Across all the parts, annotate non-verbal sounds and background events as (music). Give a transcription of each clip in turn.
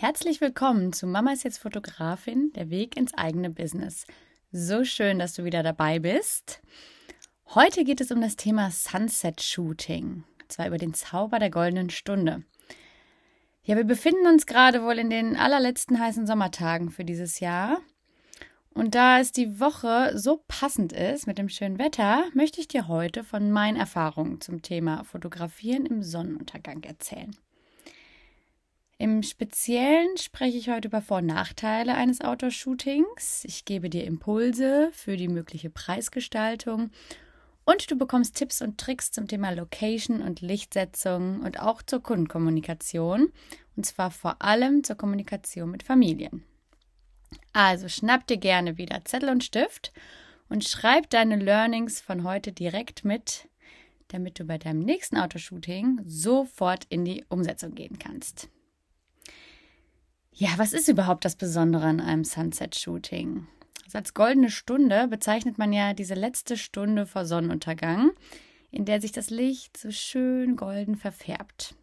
Herzlich willkommen zu Mama ist jetzt Fotografin, der Weg ins eigene Business. So schön, dass du wieder dabei bist. Heute geht es um das Thema Sunset Shooting, und zwar über den Zauber der goldenen Stunde. Ja, wir befinden uns gerade wohl in den allerletzten heißen Sommertagen für dieses Jahr. Und da es die Woche so passend ist mit dem schönen Wetter, möchte ich dir heute von meinen Erfahrungen zum Thema Fotografieren im Sonnenuntergang erzählen. Im Speziellen spreche ich heute über Vor- und Nachteile eines Outdoor-Shootings. Ich gebe dir Impulse für die mögliche Preisgestaltung und du bekommst Tipps und Tricks zum Thema Location und Lichtsetzung und auch zur Kundenkommunikation und zwar vor allem zur Kommunikation mit Familien. Also schnapp dir gerne wieder Zettel und Stift und schreib deine Learnings von heute direkt mit, damit du bei deinem nächsten Autoshooting sofort in die Umsetzung gehen kannst. Ja, was ist überhaupt das Besondere an einem Sunset-Shooting? Also als goldene Stunde bezeichnet man ja diese letzte Stunde vor Sonnenuntergang, in der sich das Licht so schön golden verfärbt.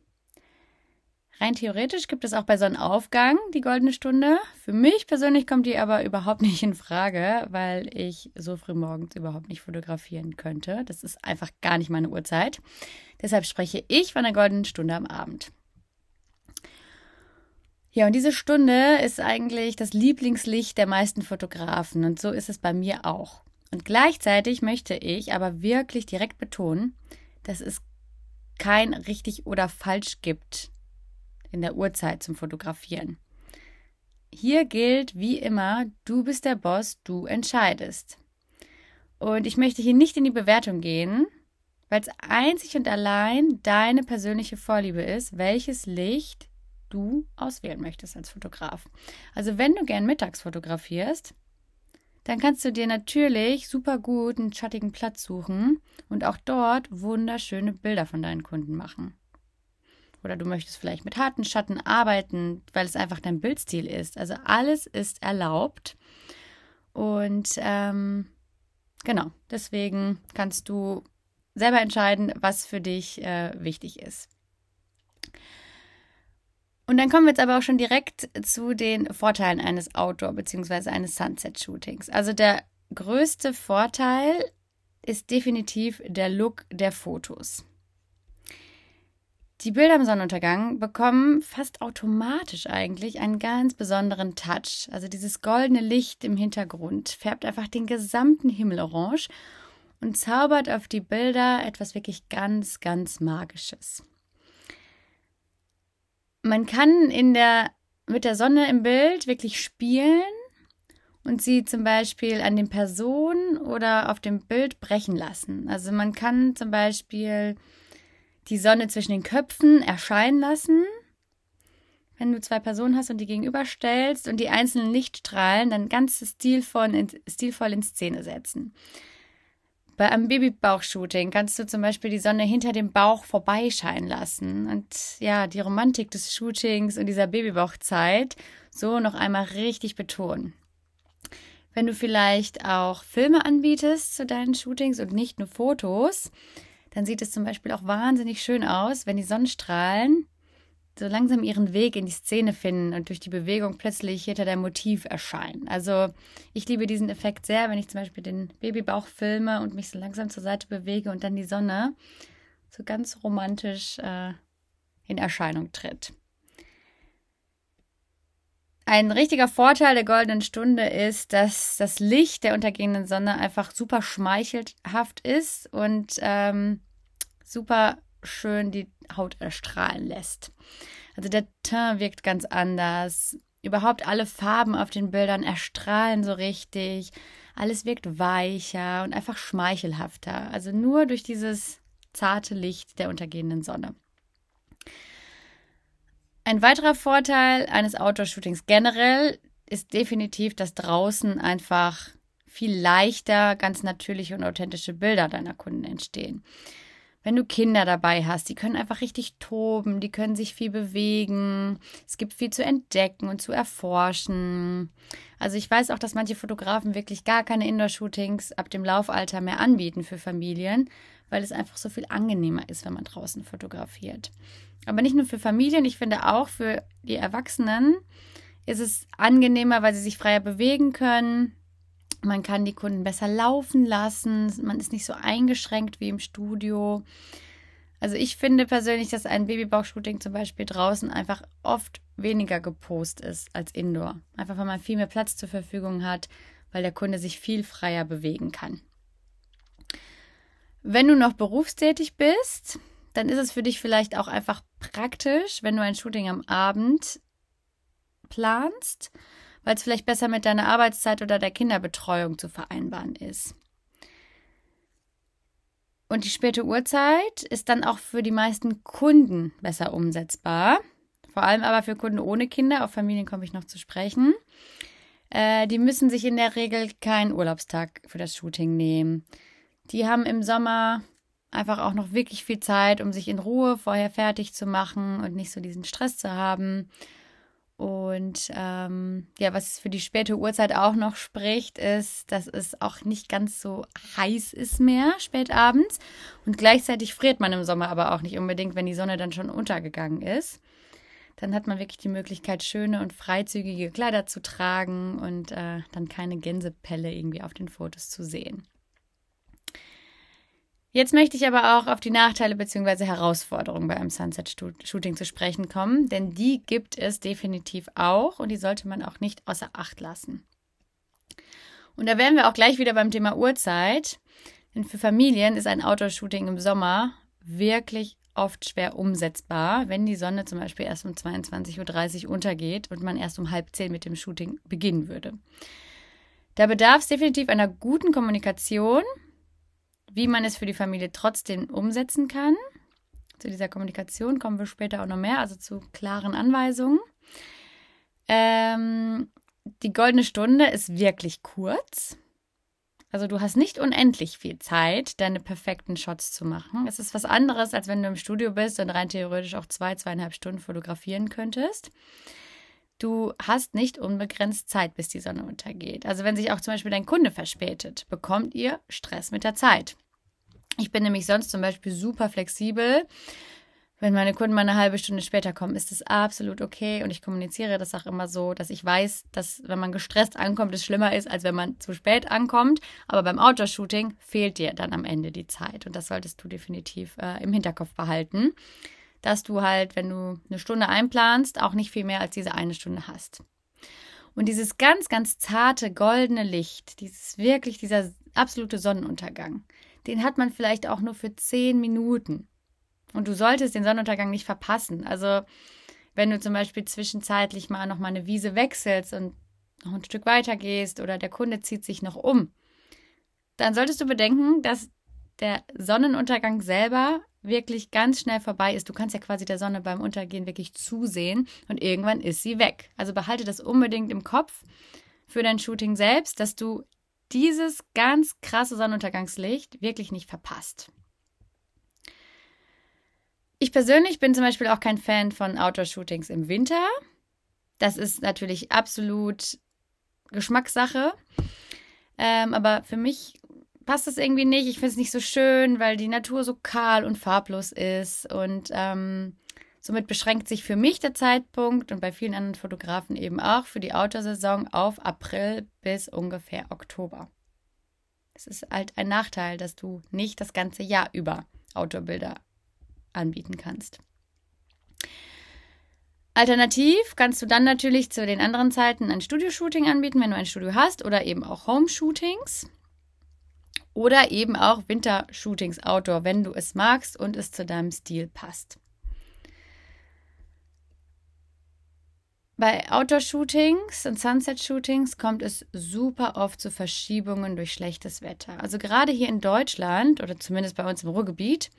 Rein theoretisch gibt es auch bei Sonnenaufgang die goldene Stunde. Für mich persönlich kommt die aber überhaupt (laughs) nicht in Frage, weil ich so früh morgens überhaupt nicht fotografieren könnte. Das ist einfach gar nicht meine Uhrzeit. Deshalb spreche ich von der goldenen Stunde am Abend. Ja, und diese Stunde ist eigentlich das Lieblingslicht der meisten Fotografen und so ist es bei mir auch. Und gleichzeitig möchte ich aber wirklich direkt betonen, dass es kein richtig oder falsch gibt in der Uhrzeit zum Fotografieren. Hier gilt wie immer, du bist der Boss, du entscheidest. Und ich möchte hier nicht in die Bewertung gehen, weil es einzig und allein deine persönliche Vorliebe ist, welches Licht du auswählen möchtest als Fotograf. Also wenn du gern mittags fotografierst, dann kannst du dir natürlich super gut einen schattigen Platz suchen und auch dort wunderschöne Bilder von deinen Kunden machen. Oder du möchtest vielleicht mit harten Schatten arbeiten, weil es einfach dein Bildstil ist. Also alles ist erlaubt. Und ähm, genau, deswegen kannst du selber entscheiden, was für dich äh, wichtig ist. Und dann kommen wir jetzt aber auch schon direkt zu den Vorteilen eines Outdoor- bzw. eines Sunset-Shootings. Also der größte Vorteil ist definitiv der Look der Fotos. Die Bilder im Sonnenuntergang bekommen fast automatisch eigentlich einen ganz besonderen Touch. Also dieses goldene Licht im Hintergrund färbt einfach den gesamten Himmel orange und zaubert auf die Bilder etwas wirklich ganz, ganz Magisches. Man kann in der, mit der Sonne im Bild wirklich spielen und sie zum Beispiel an den Personen oder auf dem Bild brechen lassen. Also man kann zum Beispiel die Sonne zwischen den Köpfen erscheinen lassen. Wenn du zwei Personen hast und die gegenüberstellst und die einzelnen Lichtstrahlen dann ganz stilvoll in, stilvoll in Szene setzen. Bei einem Babybauch-Shooting kannst du zum Beispiel die Sonne hinter dem Bauch vorbeischeinen lassen und ja, die Romantik des Shootings und dieser Babybauchzeit so noch einmal richtig betonen. Wenn du vielleicht auch Filme anbietest zu deinen Shootings und nicht nur Fotos, dann sieht es zum Beispiel auch wahnsinnig schön aus, wenn die Sonnenstrahlen so langsam ihren Weg in die Szene finden und durch die Bewegung plötzlich hinter deinem Motiv erscheinen. Also ich liebe diesen Effekt sehr, wenn ich zum Beispiel den Babybauch filme und mich so langsam zur Seite bewege und dann die Sonne so ganz romantisch äh, in Erscheinung tritt. Ein richtiger Vorteil der goldenen Stunde ist, dass das Licht der untergehenden Sonne einfach super schmeichelhaft ist und ähm, super schön die Haut erstrahlen lässt. Also der Teint wirkt ganz anders. Überhaupt alle Farben auf den Bildern erstrahlen so richtig. Alles wirkt weicher und einfach schmeichelhafter. Also nur durch dieses zarte Licht der untergehenden Sonne. Ein weiterer Vorteil eines Outdoor-Shootings generell ist definitiv, dass draußen einfach viel leichter ganz natürliche und authentische Bilder deiner Kunden entstehen wenn du Kinder dabei hast, die können einfach richtig toben, die können sich viel bewegen. Es gibt viel zu entdecken und zu erforschen. Also ich weiß auch, dass manche Fotografen wirklich gar keine Indoor-Shootings ab dem Laufalter mehr anbieten für Familien, weil es einfach so viel angenehmer ist, wenn man draußen fotografiert. Aber nicht nur für Familien, ich finde auch für die Erwachsenen ist es angenehmer, weil sie sich freier bewegen können. Man kann die Kunden besser laufen lassen. Man ist nicht so eingeschränkt wie im Studio. Also ich finde persönlich, dass ein Babybauch-Shooting zum Beispiel draußen einfach oft weniger gepost ist als indoor. Einfach weil man viel mehr Platz zur Verfügung hat, weil der Kunde sich viel freier bewegen kann. Wenn du noch berufstätig bist, dann ist es für dich vielleicht auch einfach praktisch, wenn du ein Shooting am Abend planst, weil es vielleicht besser mit deiner Arbeitszeit oder der Kinderbetreuung zu vereinbaren ist. Und die späte Uhrzeit ist dann auch für die meisten Kunden besser umsetzbar. Vor allem aber für Kunden ohne Kinder, auf Familien komme ich noch zu sprechen. Äh, die müssen sich in der Regel keinen Urlaubstag für das Shooting nehmen. Die haben im Sommer einfach auch noch wirklich viel Zeit, um sich in Ruhe vorher fertig zu machen und nicht so diesen Stress zu haben. Und ähm, ja, was für die späte Uhrzeit auch noch spricht, ist, dass es auch nicht ganz so heiß ist mehr spät abends. Und gleichzeitig friert man im Sommer aber auch nicht unbedingt, wenn die Sonne dann schon untergegangen ist. Dann hat man wirklich die Möglichkeit, schöne und freizügige Kleider zu tragen und äh, dann keine Gänsepelle irgendwie auf den Fotos zu sehen. Jetzt möchte ich aber auch auf die Nachteile bzw. Herausforderungen bei einem Sunset-Shooting zu sprechen kommen, denn die gibt es definitiv auch und die sollte man auch nicht außer Acht lassen. Und da wären wir auch gleich wieder beim Thema Uhrzeit, denn für Familien ist ein Outdoor-Shooting im Sommer wirklich oft schwer umsetzbar, wenn die Sonne zum Beispiel erst um 22.30 Uhr untergeht und man erst um halb zehn mit dem Shooting beginnen würde. Da bedarf es definitiv einer guten Kommunikation wie man es für die Familie trotzdem umsetzen kann. Zu dieser Kommunikation kommen wir später auch noch mehr, also zu klaren Anweisungen. Ähm, die goldene Stunde ist wirklich kurz. Also du hast nicht unendlich viel Zeit, deine perfekten Shots zu machen. Es ist was anderes, als wenn du im Studio bist und rein theoretisch auch zwei, zweieinhalb Stunden fotografieren könntest. Du hast nicht unbegrenzt Zeit, bis die Sonne untergeht. Also wenn sich auch zum Beispiel dein Kunde verspätet, bekommt ihr Stress mit der Zeit. Ich bin nämlich sonst zum Beispiel super flexibel. Wenn meine Kunden mal eine halbe Stunde später kommen, ist das absolut okay. Und ich kommuniziere das auch immer so, dass ich weiß, dass wenn man gestresst ankommt, es schlimmer ist, als wenn man zu spät ankommt. Aber beim Outdoor-Shooting fehlt dir dann am Ende die Zeit. Und das solltest du definitiv äh, im Hinterkopf behalten dass du halt, wenn du eine Stunde einplanst, auch nicht viel mehr als diese eine Stunde hast. Und dieses ganz, ganz zarte goldene Licht, dieses wirklich, dieser absolute Sonnenuntergang, den hat man vielleicht auch nur für zehn Minuten. Und du solltest den Sonnenuntergang nicht verpassen. Also, wenn du zum Beispiel zwischenzeitlich mal noch mal eine Wiese wechselst und noch ein Stück weiter gehst oder der Kunde zieht sich noch um, dann solltest du bedenken, dass der Sonnenuntergang selber wirklich ganz schnell vorbei ist. Du kannst ja quasi der Sonne beim Untergehen wirklich zusehen und irgendwann ist sie weg. Also behalte das unbedingt im Kopf für dein Shooting selbst, dass du dieses ganz krasse Sonnenuntergangslicht wirklich nicht verpasst. Ich persönlich bin zum Beispiel auch kein Fan von Outdoor-Shootings im Winter. Das ist natürlich absolut Geschmackssache. Ähm, aber für mich passt das irgendwie nicht. Ich finde es nicht so schön, weil die Natur so kahl und farblos ist. Und ähm, somit beschränkt sich für mich der Zeitpunkt und bei vielen anderen Fotografen eben auch für die Outdoor-Saison auf April bis ungefähr Oktober. Es ist halt ein Nachteil, dass du nicht das ganze Jahr über Outdoor-Bilder anbieten kannst. Alternativ kannst du dann natürlich zu den anderen Zeiten ein Studio-Shooting anbieten, wenn du ein Studio hast, oder eben auch Home-Shootings. Oder eben auch Wintershootings Outdoor, wenn du es magst und es zu deinem Stil passt. Bei Outdoor-Shootings und Sunset-Shootings kommt es super oft zu Verschiebungen durch schlechtes Wetter. Also gerade hier in Deutschland oder zumindest bei uns im Ruhrgebiet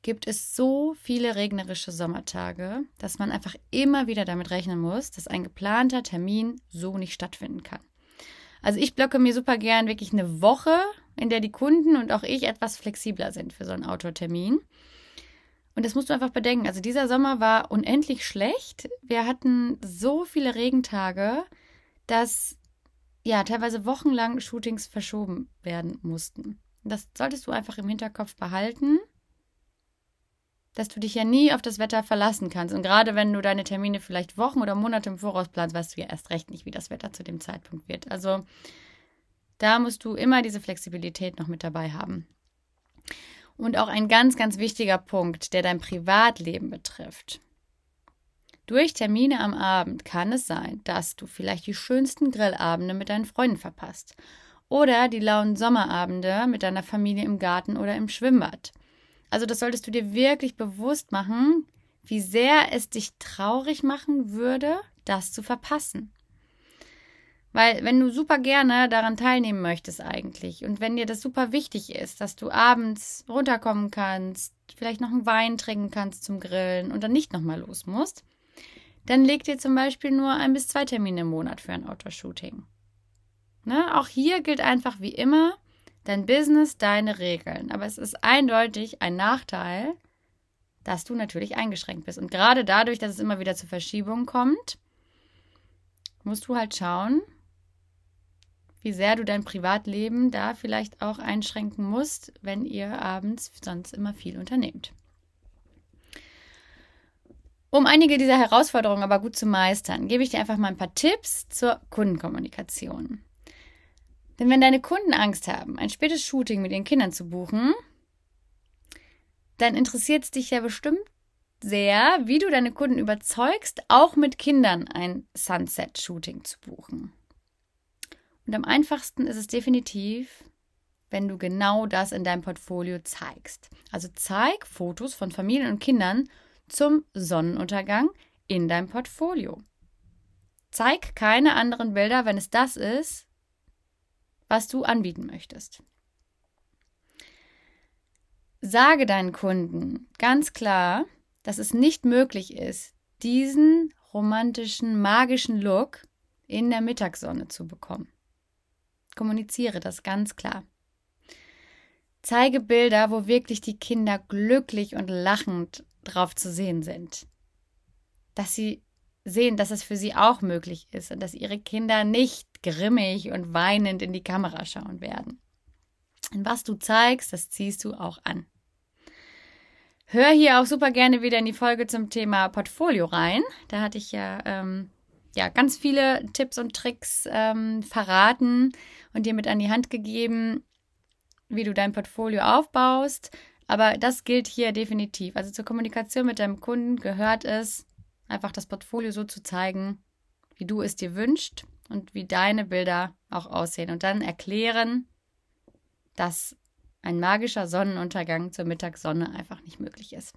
gibt es so viele regnerische Sommertage, dass man einfach immer wieder damit rechnen muss, dass ein geplanter Termin so nicht stattfinden kann. Also ich blocke mir super gern wirklich eine Woche in der die Kunden und auch ich etwas flexibler sind für so einen Autotermin. Und das musst du einfach bedenken. Also dieser Sommer war unendlich schlecht. Wir hatten so viele Regentage, dass ja teilweise wochenlang Shootings verschoben werden mussten. Das solltest du einfach im Hinterkopf behalten, dass du dich ja nie auf das Wetter verlassen kannst. Und gerade wenn du deine Termine vielleicht Wochen oder Monate im Voraus planst, weißt du ja erst recht nicht, wie das Wetter zu dem Zeitpunkt wird. Also da musst du immer diese Flexibilität noch mit dabei haben. Und auch ein ganz, ganz wichtiger Punkt, der dein Privatleben betrifft. Durch Termine am Abend kann es sein, dass du vielleicht die schönsten Grillabende mit deinen Freunden verpasst oder die lauen Sommerabende mit deiner Familie im Garten oder im Schwimmbad. Also das solltest du dir wirklich bewusst machen, wie sehr es dich traurig machen würde, das zu verpassen. Weil wenn du super gerne daran teilnehmen möchtest eigentlich und wenn dir das super wichtig ist, dass du abends runterkommen kannst, vielleicht noch einen Wein trinken kannst zum Grillen und dann nicht nochmal los musst, dann leg dir zum Beispiel nur ein bis zwei Termine im Monat für ein Outdoor-Shooting. Ne? Auch hier gilt einfach wie immer, dein Business, deine Regeln. Aber es ist eindeutig ein Nachteil, dass du natürlich eingeschränkt bist. Und gerade dadurch, dass es immer wieder zu Verschiebungen kommt, musst du halt schauen, wie sehr du dein Privatleben da vielleicht auch einschränken musst, wenn ihr abends sonst immer viel unternehmt. Um einige dieser Herausforderungen aber gut zu meistern, gebe ich dir einfach mal ein paar Tipps zur Kundenkommunikation. Denn wenn deine Kunden Angst haben, ein spätes Shooting mit ihren Kindern zu buchen, dann interessiert es dich ja bestimmt sehr, wie du deine Kunden überzeugst, auch mit Kindern ein Sunset-Shooting zu buchen. Und am einfachsten ist es definitiv, wenn du genau das in deinem Portfolio zeigst. Also zeig Fotos von Familien und Kindern zum Sonnenuntergang in deinem Portfolio. Zeig keine anderen Bilder, wenn es das ist, was du anbieten möchtest. Sage deinen Kunden ganz klar, dass es nicht möglich ist, diesen romantischen, magischen Look in der Mittagssonne zu bekommen. Kommuniziere das ganz klar. Zeige Bilder, wo wirklich die Kinder glücklich und lachend drauf zu sehen sind. Dass sie sehen, dass es für sie auch möglich ist und dass ihre Kinder nicht grimmig und weinend in die Kamera schauen werden. Und was du zeigst, das ziehst du auch an. Hör hier auch super gerne wieder in die Folge zum Thema Portfolio rein. Da hatte ich ja ähm, ja, ganz viele Tipps und Tricks ähm, verraten und dir mit an die Hand gegeben, wie du dein Portfolio aufbaust. Aber das gilt hier definitiv. Also zur Kommunikation mit deinem Kunden gehört es, einfach das Portfolio so zu zeigen, wie du es dir wünschst und wie deine Bilder auch aussehen. Und dann erklären, dass ein magischer Sonnenuntergang zur Mittagssonne einfach nicht möglich ist.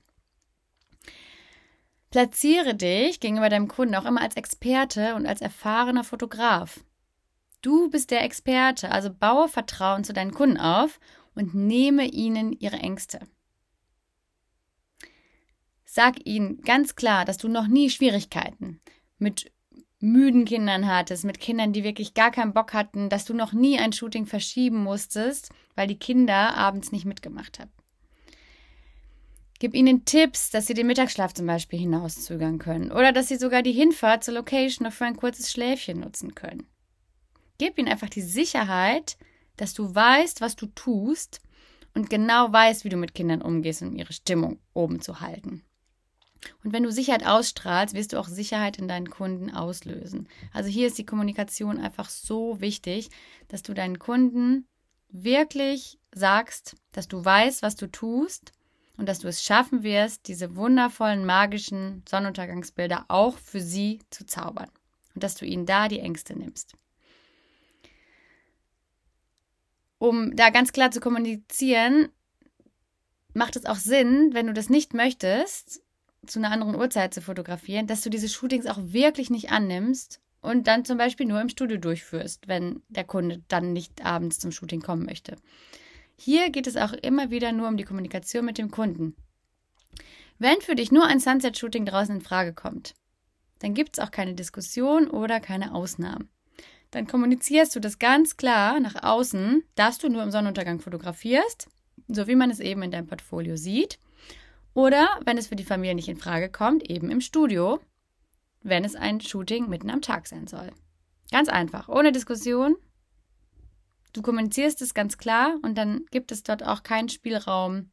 Platziere dich gegenüber deinem Kunden auch immer als Experte und als erfahrener Fotograf. Du bist der Experte, also baue Vertrauen zu deinen Kunden auf und nehme ihnen ihre Ängste. Sag ihnen ganz klar, dass du noch nie Schwierigkeiten mit müden Kindern hattest, mit Kindern, die wirklich gar keinen Bock hatten, dass du noch nie ein Shooting verschieben musstest, weil die Kinder abends nicht mitgemacht haben. Gib ihnen Tipps, dass sie den Mittagsschlaf zum Beispiel hinauszögern können oder dass sie sogar die Hinfahrt zur Location noch für ein kurzes Schläfchen nutzen können. Gib ihnen einfach die Sicherheit, dass du weißt, was du tust und genau weißt, wie du mit Kindern umgehst, um ihre Stimmung oben zu halten. Und wenn du Sicherheit ausstrahlst, wirst du auch Sicherheit in deinen Kunden auslösen. Also hier ist die Kommunikation einfach so wichtig, dass du deinen Kunden wirklich sagst, dass du weißt, was du tust und dass du es schaffen wirst, diese wundervollen, magischen Sonnenuntergangsbilder auch für sie zu zaubern. Und dass du ihnen da die Ängste nimmst. Um da ganz klar zu kommunizieren, macht es auch Sinn, wenn du das nicht möchtest, zu einer anderen Uhrzeit zu fotografieren, dass du diese Shootings auch wirklich nicht annimmst und dann zum Beispiel nur im Studio durchführst, wenn der Kunde dann nicht abends zum Shooting kommen möchte. Hier geht es auch immer wieder nur um die Kommunikation mit dem Kunden. Wenn für dich nur ein Sunset-Shooting draußen in Frage kommt, dann gibt es auch keine Diskussion oder keine Ausnahmen. Dann kommunizierst du das ganz klar nach außen, dass du nur im Sonnenuntergang fotografierst, so wie man es eben in deinem Portfolio sieht. Oder wenn es für die Familie nicht in Frage kommt, eben im Studio, wenn es ein Shooting mitten am Tag sein soll. Ganz einfach, ohne Diskussion, Du kommunizierst es ganz klar und dann gibt es dort auch keinen Spielraum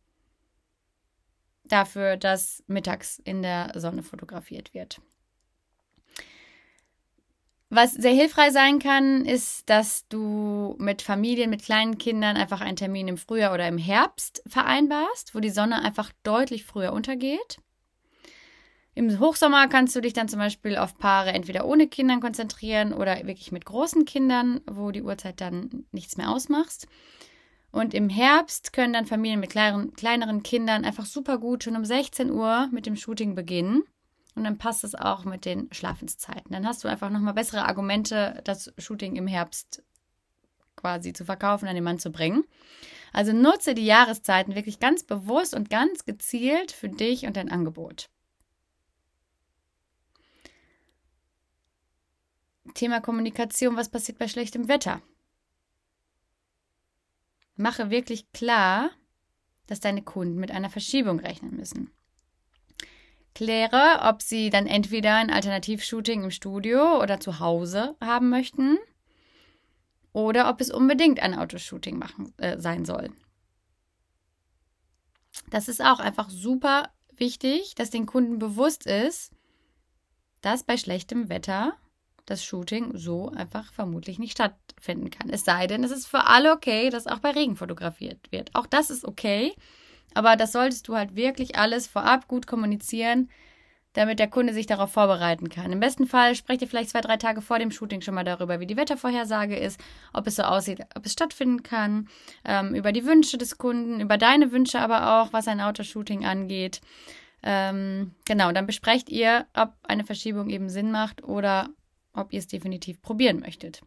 dafür, dass mittags in der Sonne fotografiert wird. Was sehr hilfreich sein kann, ist, dass du mit Familien, mit kleinen Kindern einfach einen Termin im Frühjahr oder im Herbst vereinbarst, wo die Sonne einfach deutlich früher untergeht. Im Hochsommer kannst du dich dann zum Beispiel auf Paare entweder ohne Kindern konzentrieren oder wirklich mit großen Kindern, wo die Uhrzeit dann nichts mehr ausmacht. Und im Herbst können dann Familien mit kleineren, kleineren Kindern einfach super gut schon um 16 Uhr mit dem Shooting beginnen. Und dann passt es auch mit den Schlafenszeiten. Dann hast du einfach nochmal bessere Argumente, das Shooting im Herbst quasi zu verkaufen, an den Mann zu bringen. Also nutze die Jahreszeiten wirklich ganz bewusst und ganz gezielt für dich und dein Angebot. Thema Kommunikation, was passiert bei schlechtem Wetter? Mache wirklich klar, dass deine Kunden mit einer Verschiebung rechnen müssen. Kläre, ob sie dann entweder ein Alternativshooting im Studio oder zu Hause haben möchten oder ob es unbedingt ein Autoshooting machen, äh, sein soll. Das ist auch einfach super wichtig, dass den Kunden bewusst ist, dass bei schlechtem Wetter das Shooting so einfach vermutlich nicht stattfinden kann. Es sei denn, es ist für alle okay, dass auch bei Regen fotografiert wird. Auch das ist okay. Aber das solltest du halt wirklich alles vorab gut kommunizieren, damit der Kunde sich darauf vorbereiten kann. Im besten Fall sprecht ihr vielleicht zwei, drei Tage vor dem Shooting schon mal darüber, wie die Wettervorhersage ist, ob es so aussieht, ob es stattfinden kann, ähm, über die Wünsche des Kunden, über deine Wünsche aber auch, was ein Autoshooting angeht. Ähm, genau, dann besprecht ihr, ob eine Verschiebung eben Sinn macht oder ob ihr es definitiv probieren möchtet.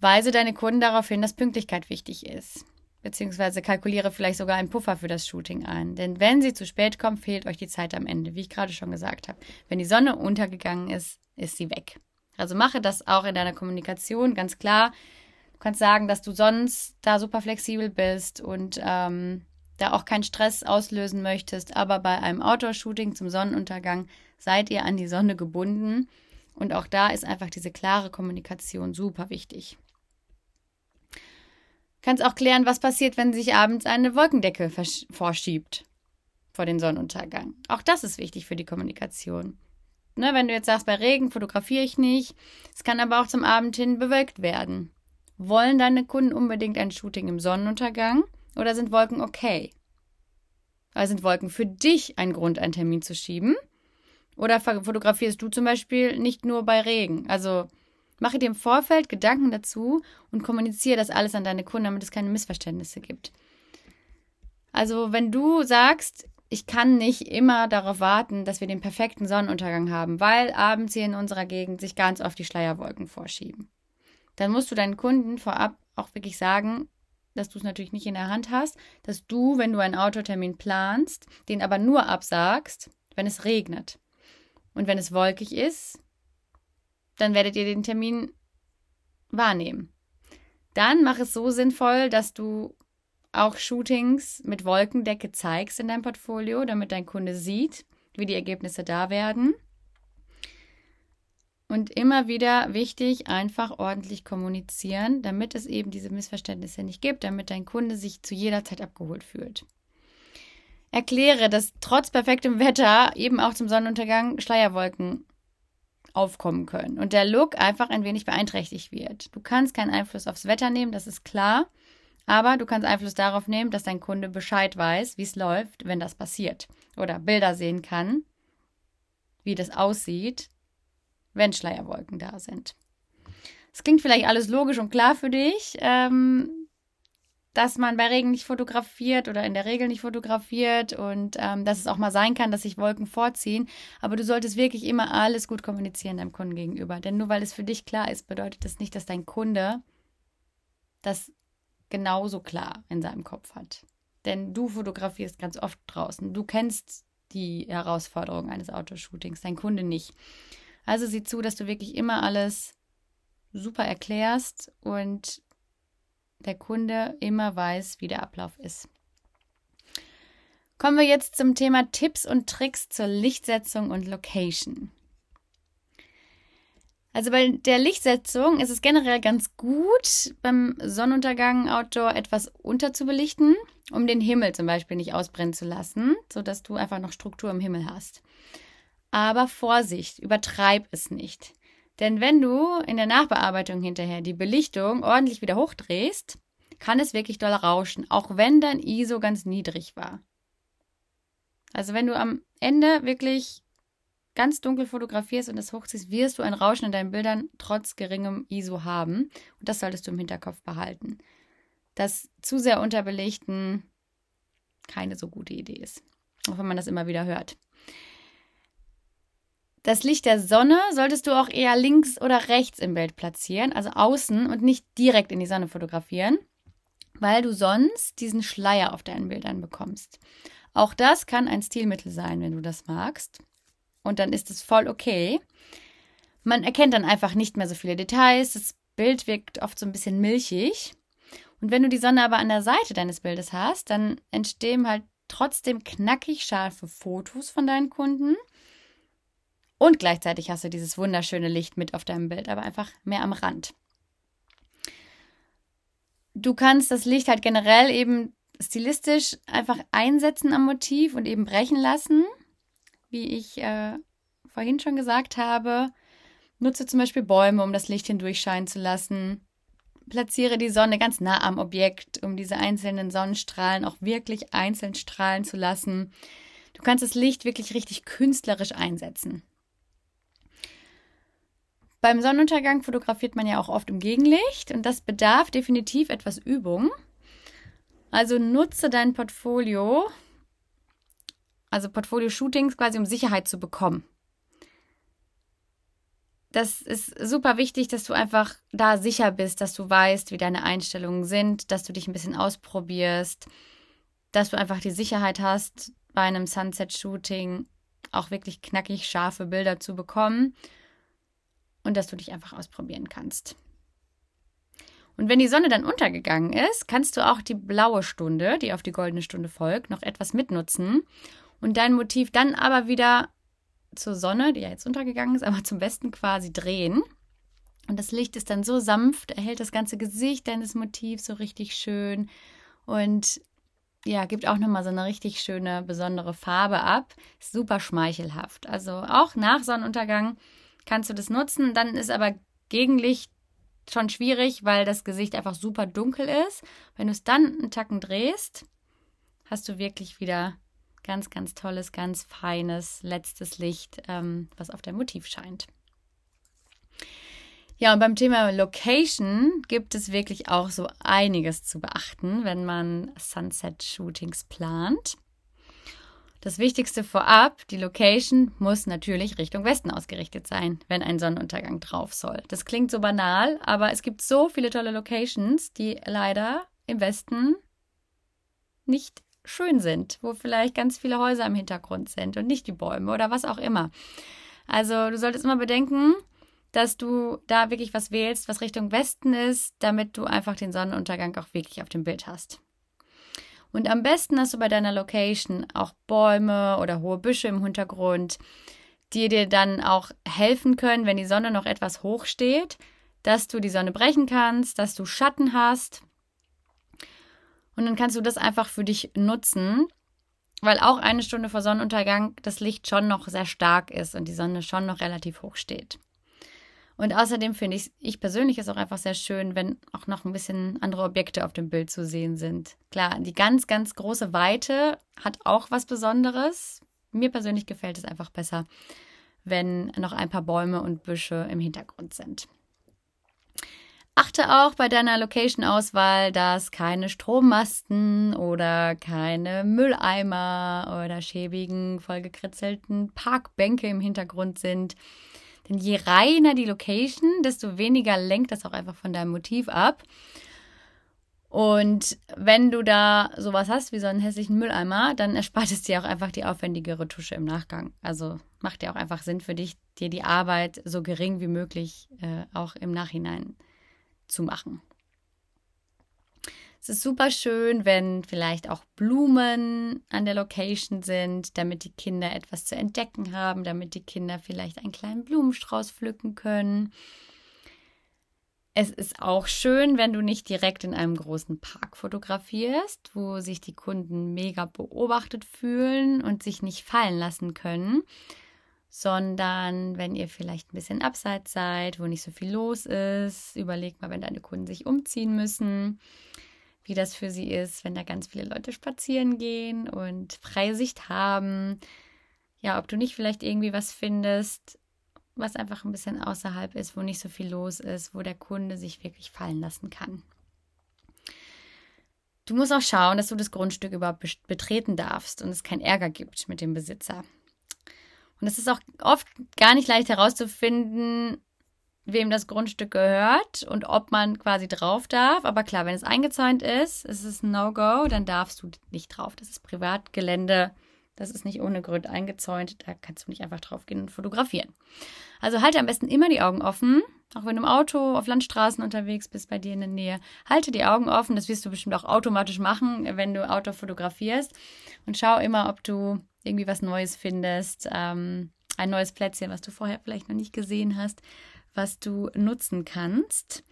Weise deine Kunden darauf hin, dass Pünktlichkeit wichtig ist beziehungsweise kalkuliere vielleicht sogar einen Puffer für das Shooting ein. Denn wenn sie zu spät kommen, fehlt euch die Zeit am Ende, wie ich gerade schon gesagt habe. Wenn die Sonne untergegangen ist, ist sie weg. Also mache das auch in deiner Kommunikation ganz klar. Du kannst sagen, dass du sonst da super flexibel bist und ähm, da auch keinen Stress auslösen möchtest, aber bei einem Outdoor-Shooting zum Sonnenuntergang seid ihr an die Sonne gebunden. Und auch da ist einfach diese klare Kommunikation super wichtig. Kannst auch klären, was passiert, wenn sich abends eine Wolkendecke vorschiebt vor den Sonnenuntergang. Auch das ist wichtig für die Kommunikation. Ne, wenn du jetzt sagst, bei Regen fotografiere ich nicht, es kann aber auch zum Abend hin bewölkt werden. Wollen deine Kunden unbedingt ein Shooting im Sonnenuntergang oder sind Wolken okay? Also sind Wolken für dich ein Grund, einen Termin zu schieben? Oder fotografierst du zum Beispiel nicht nur bei Regen? Also Mache dir im Vorfeld Gedanken dazu und kommuniziere das alles an deine Kunden, damit es keine Missverständnisse gibt. Also, wenn du sagst, ich kann nicht immer darauf warten, dass wir den perfekten Sonnenuntergang haben, weil abends hier in unserer Gegend sich ganz oft die Schleierwolken vorschieben. Dann musst du deinen Kunden vorab auch wirklich sagen, dass du es natürlich nicht in der Hand hast, dass du, wenn du einen Autotermin planst, den aber nur absagst, wenn es regnet. Und wenn es wolkig ist, dann werdet ihr den Termin wahrnehmen. Dann mach es so sinnvoll, dass du auch Shootings mit Wolkendecke zeigst in deinem Portfolio, damit dein Kunde sieht, wie die Ergebnisse da werden. Und immer wieder wichtig, einfach ordentlich kommunizieren, damit es eben diese Missverständnisse nicht gibt, damit dein Kunde sich zu jeder Zeit abgeholt fühlt. Erkläre, dass trotz perfektem Wetter eben auch zum Sonnenuntergang Schleierwolken aufkommen können und der Look einfach ein wenig beeinträchtigt wird. Du kannst keinen Einfluss aufs Wetter nehmen, das ist klar, aber du kannst Einfluss darauf nehmen, dass dein Kunde Bescheid weiß, wie es läuft, wenn das passiert oder Bilder sehen kann, wie das aussieht, wenn Schleierwolken da sind. Es klingt vielleicht alles logisch und klar für dich. Ähm, dass man bei Regen nicht fotografiert oder in der Regel nicht fotografiert und ähm, dass es auch mal sein kann, dass sich Wolken vorziehen. Aber du solltest wirklich immer alles gut kommunizieren deinem Kunden gegenüber. Denn nur weil es für dich klar ist, bedeutet das nicht, dass dein Kunde das genauso klar in seinem Kopf hat. Denn du fotografierst ganz oft draußen. Du kennst die Herausforderungen eines Autoshootings, dein Kunde nicht. Also sieh zu, dass du wirklich immer alles super erklärst und der Kunde immer weiß, wie der Ablauf ist. Kommen wir jetzt zum Thema Tipps und Tricks zur Lichtsetzung und Location. Also bei der Lichtsetzung ist es generell ganz gut, beim Sonnenuntergang Outdoor etwas unterzubelichten, um den Himmel zum Beispiel nicht ausbrennen zu lassen, sodass du einfach noch Struktur im Himmel hast. Aber Vorsicht, übertreib es nicht. Denn wenn du in der Nachbearbeitung hinterher die Belichtung ordentlich wieder hochdrehst, kann es wirklich doll rauschen, auch wenn dein ISO ganz niedrig war. Also wenn du am Ende wirklich ganz dunkel fotografierst und es hochziehst, wirst du ein Rauschen in deinen Bildern trotz geringem ISO haben. Und das solltest du im Hinterkopf behalten. Dass zu sehr unterbelichten keine so gute Idee ist. Auch wenn man das immer wieder hört. Das Licht der Sonne solltest du auch eher links oder rechts im Bild platzieren, also außen und nicht direkt in die Sonne fotografieren, weil du sonst diesen Schleier auf deinen Bildern bekommst. Auch das kann ein Stilmittel sein, wenn du das magst und dann ist es voll okay. Man erkennt dann einfach nicht mehr so viele Details. Das Bild wirkt oft so ein bisschen milchig. Und wenn du die Sonne aber an der Seite deines Bildes hast, dann entstehen halt trotzdem knackig scharfe Fotos von deinen Kunden. Und gleichzeitig hast du dieses wunderschöne Licht mit auf deinem Bild, aber einfach mehr am Rand. Du kannst das Licht halt generell eben stilistisch einfach einsetzen am Motiv und eben brechen lassen wie ich äh, vorhin schon gesagt habe. Nutze zum Beispiel Bäume, um das Licht hindurchscheinen zu lassen. Platziere die Sonne ganz nah am Objekt, um diese einzelnen Sonnenstrahlen auch wirklich einzeln strahlen zu lassen. Du kannst das Licht wirklich richtig künstlerisch einsetzen. Beim Sonnenuntergang fotografiert man ja auch oft im Gegenlicht und das bedarf definitiv etwas Übung. Also nutze dein Portfolio also Portfolio-Shootings quasi, um Sicherheit zu bekommen. Das ist super wichtig, dass du einfach da sicher bist, dass du weißt, wie deine Einstellungen sind, dass du dich ein bisschen ausprobierst, dass du einfach die Sicherheit hast, bei einem Sunset-Shooting auch wirklich knackig scharfe Bilder zu bekommen und dass du dich einfach ausprobieren kannst. Und wenn die Sonne dann untergegangen ist, kannst du auch die blaue Stunde, die auf die goldene Stunde folgt, noch etwas mitnutzen und dein Motiv dann aber wieder zur Sonne, die ja jetzt untergegangen ist, (laughs) aber zum Westen quasi drehen. Und das Licht ist dann so sanft, erhält das ganze Gesicht deines Motivs so richtig schön und ja, gibt auch nochmal so eine richtig schöne, besondere Farbe ab. Super schmeichelhaft. Also auch nach Sonnenuntergang kannst du das nutzen. Dann ist aber Gegenlicht schon schwierig, weil das Gesicht einfach super dunkel ist. Wenn du es dann einen Tacken drehst, hast du wirklich wieder Ganz, ganz tolles, ganz feines letztes Licht, ähm, was auf dein Motiv scheint. Ja, und beim Thema Location gibt es wirklich auch so einiges zu beachten, wenn man Sunset-Shootings plant. Das Wichtigste vorab, die Location muss natürlich Richtung Westen ausgerichtet sein, wenn ein Sonnenuntergang drauf soll. Das klingt so banal, aber es gibt so viele tolle Locations, die leider im Westen nicht schön sind, wo vielleicht ganz viele Häuser im Hintergrund sind und nicht die Bäume oder was auch immer. Also du solltest immer bedenken, dass du da wirklich was wählst, was Richtung Westen ist, damit du einfach den Sonnenuntergang auch wirklich auf dem Bild hast. Und am besten hast du bei deiner Location auch Bäume oder hohe Büsche im Hintergrund, die dir dann auch helfen können, wenn die Sonne noch etwas hoch steht, dass du die Sonne brechen kannst, dass du Schatten hast und dann kannst du das einfach für dich nutzen, weil auch eine Stunde vor Sonnenuntergang das Licht schon noch sehr stark ist und die Sonne schon noch relativ hoch steht. Und außerdem finde ich, ich persönlich es auch einfach sehr schön, wenn auch noch ein bisschen andere Objekte auf dem Bild zu sehen sind. Klar, die ganz, ganz große Weite hat auch was Besonderes. Mir persönlich gefällt es einfach besser, wenn noch ein paar Bäume und Büsche im Hintergrund sind. Achte auch bei deiner Location-Auswahl, dass keine Strommasten oder keine Mülleimer oder schäbigen, vollgekritzelten Parkbänke im Hintergrund sind. Denn je reiner die Location, desto weniger lenkt das auch einfach von deinem Motiv ab. Und wenn du da sowas hast wie so einen hässlichen Mülleimer, dann erspart es dir auch einfach die aufwendige Retusche im Nachgang. Also macht ja auch einfach Sinn für dich, dir die Arbeit so gering wie möglich äh, auch im Nachhinein zu machen. Es ist super schön, wenn vielleicht auch Blumen an der Location sind, damit die Kinder etwas zu entdecken haben, damit die Kinder vielleicht einen kleinen Blumenstrauß pflücken können. Es ist auch schön, wenn du nicht direkt in einem großen Park fotografierst, wo sich die Kunden mega beobachtet fühlen und sich nicht fallen lassen können, sondern wenn ihr vielleicht ein bisschen abseits seid, wo nicht so viel los ist, überleg mal, wenn deine Kunden sich umziehen müssen wie das für sie ist, wenn da ganz viele Leute spazieren gehen und freie Sicht haben. Ja, ob du nicht vielleicht irgendwie was findest, was einfach ein bisschen außerhalb ist, wo nicht so viel los ist, wo der Kunde sich wirklich fallen lassen kann. Du musst auch schauen, dass du das Grundstück überhaupt betreten darfst und es keinen Ärger gibt mit dem Besitzer. Und es ist auch oft gar nicht leicht herauszufinden, wem das Grundstück gehört und ob man quasi drauf darf. Aber klar, wenn es eingezäunt ist, ist es ein No-Go, dann darfst du nicht drauf. Das ist Privatgelände. Das ist nicht ohne Grund eingezäunt. Da kannst du nicht einfach drauf gehen und fotografieren. Also halte am besten immer die Augen offen. Auch wenn du im Auto auf Landstraßen unterwegs bist, bei dir in der Nähe. Halte die Augen offen. Das wirst du bestimmt auch automatisch machen, wenn du Auto fotografierst. Und schau immer, ob du irgendwie was Neues findest. Ähm, ein neues Plätzchen, was du vorher vielleicht noch nicht gesehen hast was du nutzen kannst.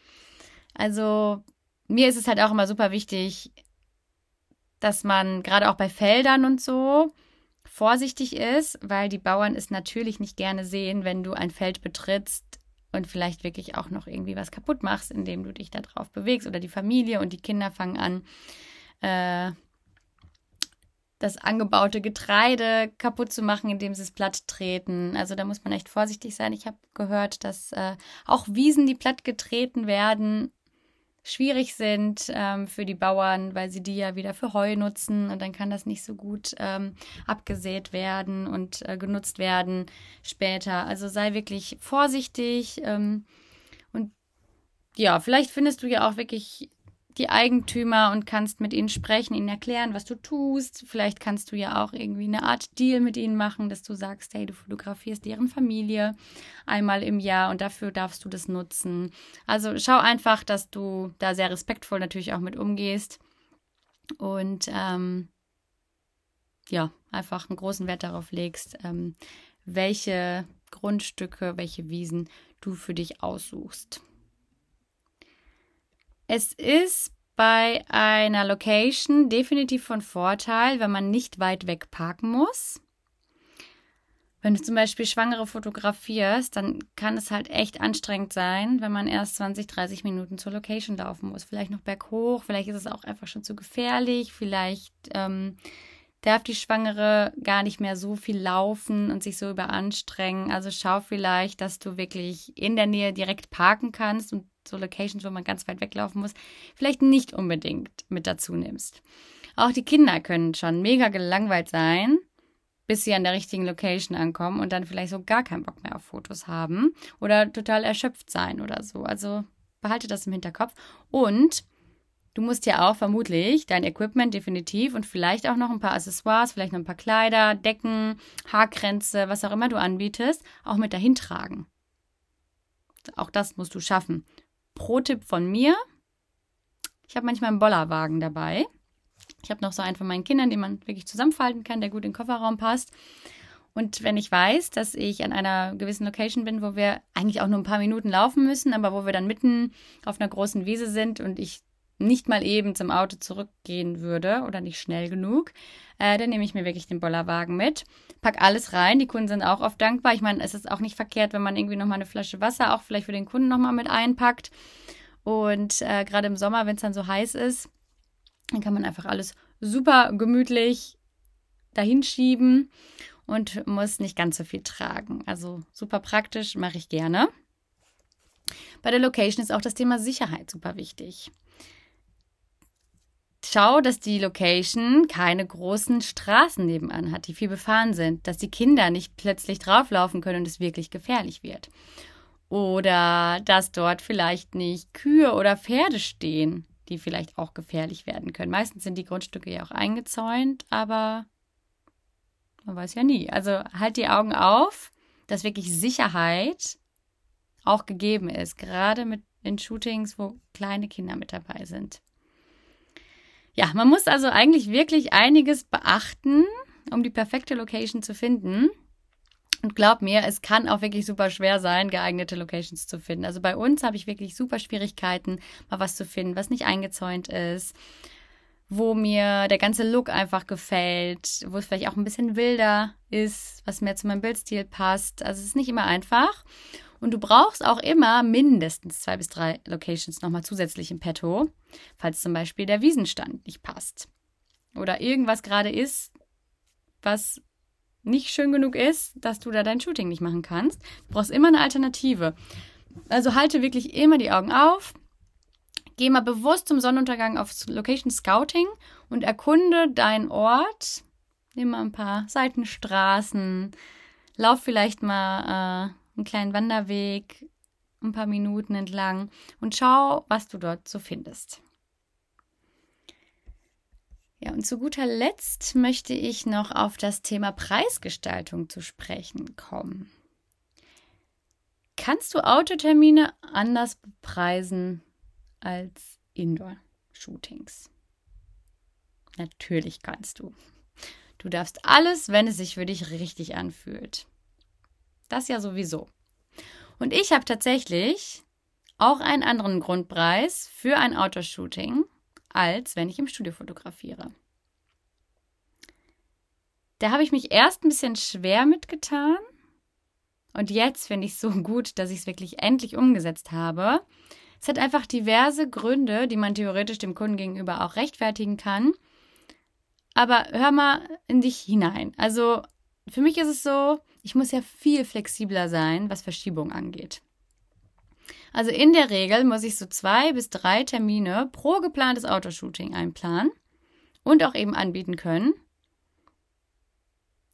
Also mir ist es halt auch immer super wichtig, dass man gerade auch bei Feldern und so vorsichtig ist, weil die Bauern es natürlich nicht gerne sehen, wenn du ein Feld betrittst und vielleicht wirklich auch noch irgendwie was kaputt machst, indem du dich da drauf bewegst oder die Familie und die Kinder fangen an, äh, das angebaute Getreide kaputt zu machen, indem sie es platt treten. Also da muss man echt vorsichtig sein. Ich habe gehört, dass äh, auch Wiesen, die platt getreten werden, schwierig sind ähm, für die Bauern, weil sie die ja wieder für Heu nutzen und dann kann das nicht so gut ähm, abgesät werden und äh, genutzt werden später. Also sei wirklich vorsichtig ähm, und ja, vielleicht findest du ja auch wirklich die Eigentümer und kannst mit ihnen sprechen, ihnen erklären, was du tust. Vielleicht kannst du ja auch irgendwie eine Art Deal mit ihnen machen, dass du sagst, hey, du fotografierst deren Familie einmal im Jahr und dafür darfst du das nutzen. Also schau einfach, dass du da sehr respektvoll natürlich auch mit umgehst und ähm, ja, einfach einen großen Wert darauf legst, ähm, welche Grundstücke, welche Wiesen du für dich aussuchst. Es ist bei einer Location definitiv von Vorteil, wenn man nicht weit weg parken muss. Wenn du zum Beispiel Schwangere fotografierst, dann kann es halt echt anstrengend sein, wenn man erst 20, 30 Minuten zur Location laufen muss. Vielleicht noch berghoch, vielleicht ist es auch einfach schon zu gefährlich, vielleicht ähm, darf die Schwangere gar nicht mehr so viel laufen und sich so überanstrengen. Also schau vielleicht, dass du wirklich in der Nähe direkt parken kannst und so Locations, wo man ganz weit weglaufen muss, vielleicht nicht unbedingt mit dazu nimmst. Auch die Kinder können schon mega gelangweilt sein, bis sie an der richtigen Location ankommen und dann vielleicht so gar keinen Bock mehr auf Fotos haben oder total erschöpft sein oder so. Also behalte das im Hinterkopf. Und du musst ja auch vermutlich dein Equipment definitiv und vielleicht auch noch ein paar Accessoires, vielleicht noch ein paar Kleider, Decken, Haarkränze, was auch immer du anbietest, auch mit dahin tragen. Auch das musst du schaffen. Pro-Tipp von mir. Ich habe manchmal einen Bollerwagen dabei. Ich habe noch so einen von meinen Kindern, den man wirklich zusammenfalten kann, der gut in den Kofferraum passt. Und wenn ich weiß, dass ich an einer gewissen Location bin, wo wir eigentlich auch nur ein paar Minuten laufen müssen, aber wo wir dann mitten auf einer großen Wiese sind und ich nicht mal eben zum Auto zurückgehen würde oder nicht schnell genug, äh, dann nehme ich mir wirklich den Bollerwagen mit, pack alles rein. Die Kunden sind auch oft dankbar. Ich meine, es ist auch nicht verkehrt, wenn man irgendwie nochmal eine Flasche Wasser auch vielleicht für den Kunden nochmal mit einpackt. Und äh, gerade im Sommer, wenn es dann so heiß ist, dann kann man einfach alles super gemütlich dahin schieben und muss nicht ganz so viel tragen. Also super praktisch, mache ich gerne. Bei der Location ist auch das Thema Sicherheit super wichtig. Schau, dass die Location keine großen Straßen nebenan hat, die viel befahren sind, dass die Kinder nicht plötzlich drauflaufen können und es wirklich gefährlich wird. Oder dass dort vielleicht nicht Kühe oder Pferde stehen, die vielleicht auch gefährlich werden können. Meistens sind die Grundstücke ja auch eingezäunt, aber man weiß ja nie. Also halt die Augen auf, dass wirklich Sicherheit auch gegeben ist, gerade mit den Shootings, wo kleine Kinder mit dabei sind. Ja, man muss also eigentlich wirklich einiges beachten, um die perfekte Location zu finden. Und glaub mir, es kann auch wirklich super schwer sein, geeignete Locations zu finden. Also bei uns habe ich wirklich super Schwierigkeiten, mal was zu finden, was nicht eingezäunt ist, wo mir der ganze Look einfach gefällt, wo es vielleicht auch ein bisschen wilder ist, was mehr zu meinem Bildstil passt. Also es ist nicht immer einfach. Und du brauchst auch immer mindestens zwei bis drei Locations nochmal zusätzlich im Petto, falls zum Beispiel der Wiesenstand nicht passt. Oder irgendwas gerade ist, was nicht schön genug ist, dass du da dein Shooting nicht machen kannst. Du brauchst immer eine Alternative. Also halte wirklich immer die Augen auf. Geh mal bewusst zum Sonnenuntergang aufs Location Scouting und erkunde deinen Ort. Nimm mal ein paar Seitenstraßen. Lauf vielleicht mal äh, einen kleinen Wanderweg ein paar Minuten entlang und schau, was du dort so findest. Ja, und zu guter Letzt möchte ich noch auf das Thema Preisgestaltung zu sprechen kommen. Kannst du Autotermine anders bepreisen als Indoor-Shootings? Natürlich kannst du. Du darfst alles, wenn es sich für dich richtig anfühlt. Das ja sowieso. Und ich habe tatsächlich auch einen anderen Grundpreis für ein Outdoor-Shooting als wenn ich im Studio fotografiere. Da habe ich mich erst ein bisschen schwer mitgetan. Und jetzt finde ich es so gut, dass ich es wirklich endlich umgesetzt habe. Es hat einfach diverse Gründe, die man theoretisch dem Kunden gegenüber auch rechtfertigen kann. Aber hör mal in dich hinein. Also für mich ist es so, ich muss ja viel flexibler sein, was Verschiebung angeht. Also in der Regel muss ich so zwei bis drei Termine pro geplantes Autoshooting einplanen und auch eben anbieten können.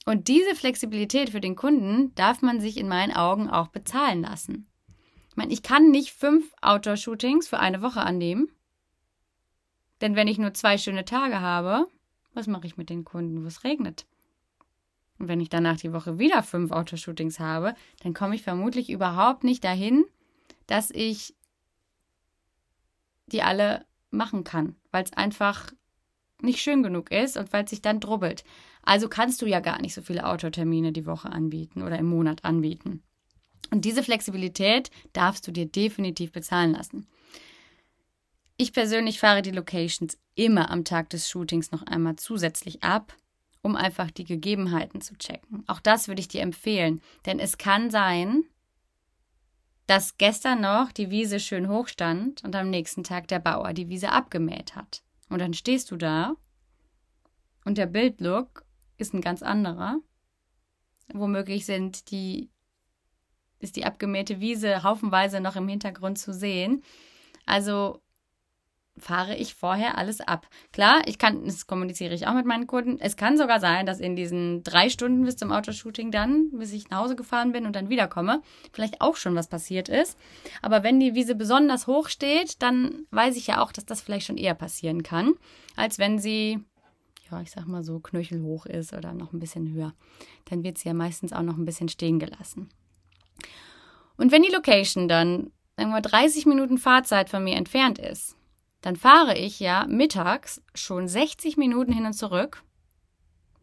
Und diese Flexibilität für den Kunden darf man sich in meinen Augen auch bezahlen lassen. Ich meine, ich kann nicht fünf Outdoor-Shootings für eine Woche annehmen. Denn wenn ich nur zwei schöne Tage habe, was mache ich mit den Kunden, wo es regnet? Und wenn ich danach die Woche wieder fünf Outdoor-Shootings habe, dann komme ich vermutlich überhaupt nicht dahin, dass ich die alle machen kann, weil es einfach nicht schön genug ist und weil es sich dann drubbelt. Also kannst du ja gar nicht so viele Autotermine die Woche anbieten oder im Monat anbieten. Und diese Flexibilität darfst du dir definitiv bezahlen lassen. Ich persönlich fahre die Locations immer am Tag des Shootings noch einmal zusätzlich ab, um einfach die Gegebenheiten zu checken. Auch das würde ich dir empfehlen, denn es kann sein, dass gestern noch die Wiese schön hoch stand und am nächsten Tag der Bauer die Wiese abgemäht hat. Und dann stehst du da und der Bildlook ist ein ganz anderer. Womöglich sind die, ist die abgemähte Wiese haufenweise noch im Hintergrund zu sehen. Also fahre ich vorher alles ab. Klar, ich kann, das kommuniziere ich auch mit meinen Kunden. Es kann sogar sein, dass in diesen drei Stunden bis zum Autoshooting dann, bis ich nach Hause gefahren bin und dann wiederkomme, vielleicht auch schon was passiert ist. Aber wenn die Wiese besonders hoch steht, dann weiß ich ja auch, dass das vielleicht schon eher passieren kann, als wenn sie, ja, ich sag mal so, knöchelhoch ist oder noch ein bisschen höher. Dann wird sie ja meistens auch noch ein bisschen stehen gelassen. Und wenn die Location dann, sagen wir, 30 Minuten Fahrzeit von mir entfernt ist, dann fahre ich ja mittags schon 60 Minuten hin und zurück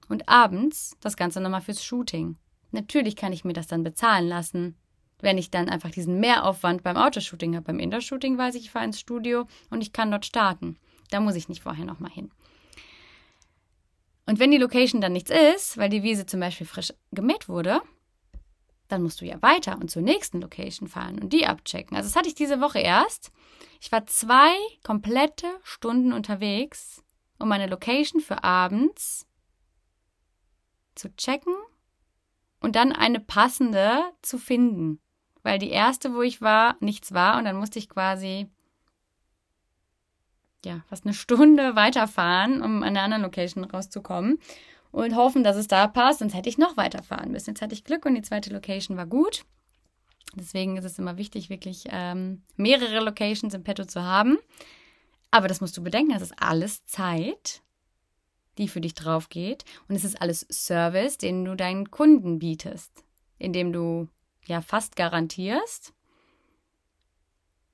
und abends das Ganze nochmal fürs Shooting. Natürlich kann ich mir das dann bezahlen lassen, wenn ich dann einfach diesen Mehraufwand beim Autoshooting habe. Beim Indoor-Shooting weiß ich, ich fahre ins Studio und ich kann dort starten. Da muss ich nicht vorher nochmal hin. Und wenn die Location dann nichts ist, weil die Wiese zum Beispiel frisch gemäht wurde, dann musst du ja weiter und zur nächsten Location fahren und die abchecken. Also das hatte ich diese Woche erst. Ich war zwei komplette Stunden unterwegs, um meine Location für abends zu checken und dann eine passende zu finden. Weil die erste, wo ich war, nichts war und dann musste ich quasi ja, fast eine Stunde (laughs) weiterfahren, um an einer anderen Location rauszukommen und hoffen, dass es da passt, sonst hätte ich noch weiterfahren müssen. Jetzt hatte ich Glück und die zweite Location war gut. Deswegen ist es immer wichtig, wirklich ähm, mehrere Locations im Petto zu haben. Aber das musst du bedenken, das ist alles Zeit, die für dich drauf geht. Und es ist alles Service, den du deinen Kunden bietest, indem du ja fast garantierst,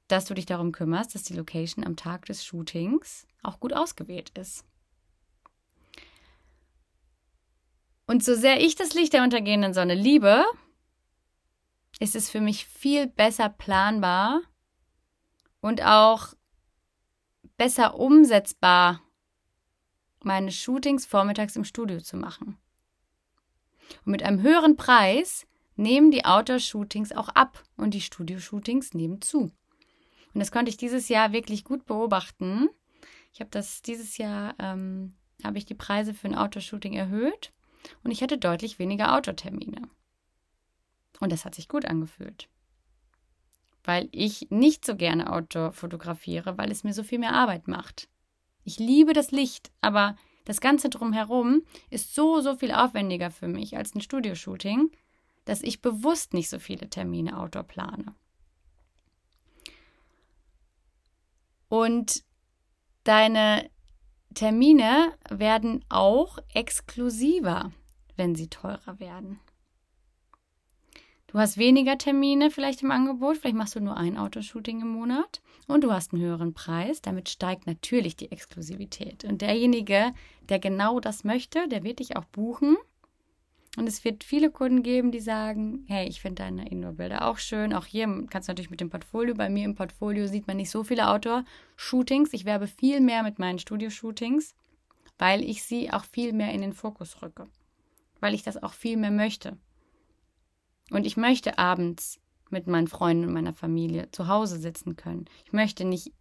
dass du dich darum kümmerst, dass die Location am Tag des Shootings auch gut ausgewählt ist. Und so sehr ich das Licht der untergehenden Sonne liebe, ist es für mich viel besser planbar und auch besser umsetzbar, meine Shootings vormittags im Studio zu machen. Und mit einem höheren Preis nehmen die Outdoor-Shootings auch ab und die Studio-Shootings nehmen zu. Und das konnte ich dieses Jahr wirklich gut beobachten. Ich habe das dieses Jahr, ähm, habe ich die Preise für ein Outdoor-Shooting erhöht und ich hatte deutlich weniger Outdoor-Termine. Und das hat sich gut angefühlt. Weil ich nicht so gerne Outdoor fotografiere, weil es mir so viel mehr Arbeit macht. Ich liebe das Licht, aber das Ganze drumherum ist so, so viel aufwendiger für mich als ein Studioshooting, dass ich bewusst nicht so viele Termine Outdoor plane. Und deine Termine werden auch exklusiver, wenn sie teurer werden. Du hast weniger Termine vielleicht im Angebot, vielleicht machst du nur ein Autoshooting im Monat und du hast einen höheren Preis. Damit steigt natürlich die Exklusivität. Und derjenige, der genau das möchte, der wird dich auch buchen. Und es wird viele Kunden geben, die sagen, hey, ich finde deine Indoor-Bilder auch schön. Auch hier kannst du natürlich mit dem Portfolio. Bei mir im Portfolio sieht man nicht so viele Outdoor-Shootings. Ich werbe viel mehr mit meinen Studio-Shootings, weil ich sie auch viel mehr in den Fokus rücke. Weil ich das auch viel mehr möchte. Und ich möchte abends mit meinen Freunden und meiner Familie zu Hause sitzen können. Ich möchte nicht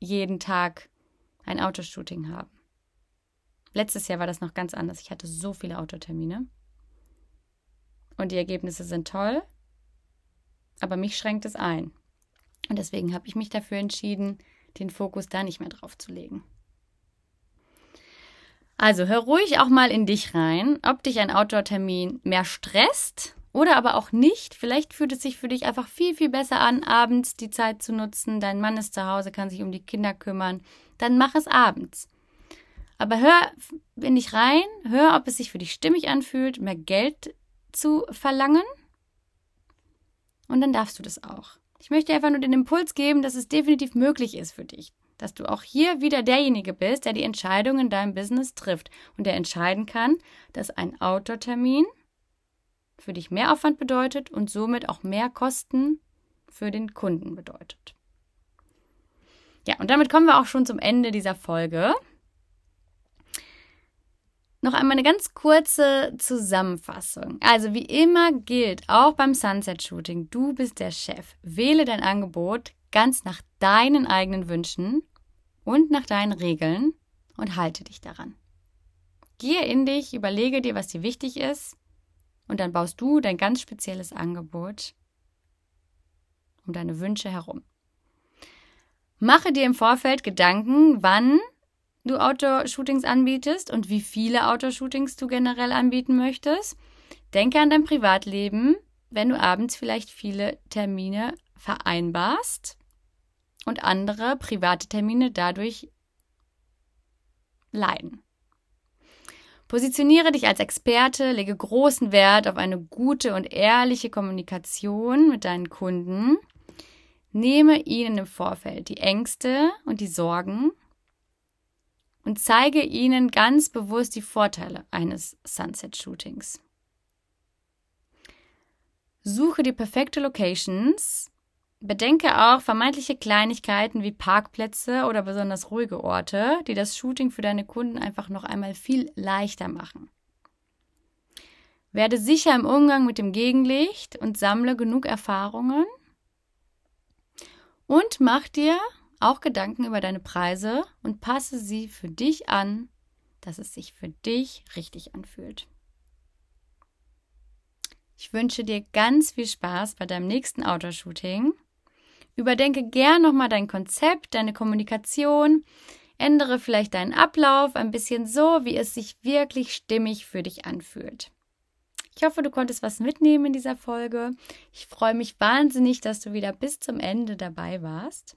jeden Tag ein Autoshooting haben. Letztes Jahr war das noch ganz anders. Ich hatte so viele Autotermine. Und die Ergebnisse sind toll. Aber mich schränkt es ein. Und deswegen habe ich mich dafür entschieden, den Fokus da nicht mehr drauf zu legen. Also hör ruhig auch mal in dich rein, ob dich ein Outdoor-Termin mehr stresst oder aber auch nicht. Vielleicht fühlt es sich für dich einfach viel, viel besser an, abends die Zeit zu nutzen. Dein Mann ist zu Hause, kann sich um die Kinder kümmern. Dann mach es abends. Aber hör in dich rein, hör, ob es sich für dich stimmig anfühlt, mehr Geld zu verlangen. Und dann darfst du das auch. Ich möchte einfach nur den Impuls geben, dass es definitiv möglich ist für dich. Dass du auch hier wieder derjenige bist, der die Entscheidung in deinem Business trifft und der entscheiden kann, dass ein Outdoor-Termin für dich mehr Aufwand bedeutet und somit auch mehr Kosten für den Kunden bedeutet. Ja, und damit kommen wir auch schon zum Ende dieser Folge. Noch einmal eine ganz kurze Zusammenfassung. Also wie immer gilt auch beim Sunset Shooting, du bist der Chef. Wähle dein Angebot ganz nach deinen eigenen Wünschen und nach deinen Regeln und halte dich daran. Gehe in dich, überlege dir, was dir wichtig ist und dann baust du dein ganz spezielles Angebot um deine Wünsche herum. Mache dir im Vorfeld Gedanken, wann du Outdoor-Shootings anbietest und wie viele Outdoor-Shootings du generell anbieten möchtest. Denke an dein Privatleben, wenn du abends vielleicht viele Termine vereinbarst und andere private Termine dadurch leiden. Positioniere dich als Experte, lege großen Wert auf eine gute und ehrliche Kommunikation mit deinen Kunden. Nehme ihnen im Vorfeld die Ängste und die Sorgen und zeige ihnen ganz bewusst die Vorteile eines Sunset-Shootings. Suche die perfekte Locations Bedenke auch vermeintliche Kleinigkeiten wie Parkplätze oder besonders ruhige Orte, die das Shooting für deine Kunden einfach noch einmal viel leichter machen. Werde sicher im Umgang mit dem Gegenlicht und sammle genug Erfahrungen. Und mach dir auch Gedanken über deine Preise und passe sie für dich an, dass es sich für dich richtig anfühlt. Ich wünsche dir ganz viel Spaß bei deinem nächsten Outdoor-Shooting Überdenke gern nochmal dein Konzept, deine Kommunikation. Ändere vielleicht deinen Ablauf ein bisschen so, wie es sich wirklich stimmig für dich anfühlt. Ich hoffe, du konntest was mitnehmen in dieser Folge. Ich freue mich wahnsinnig, dass du wieder bis zum Ende dabei warst.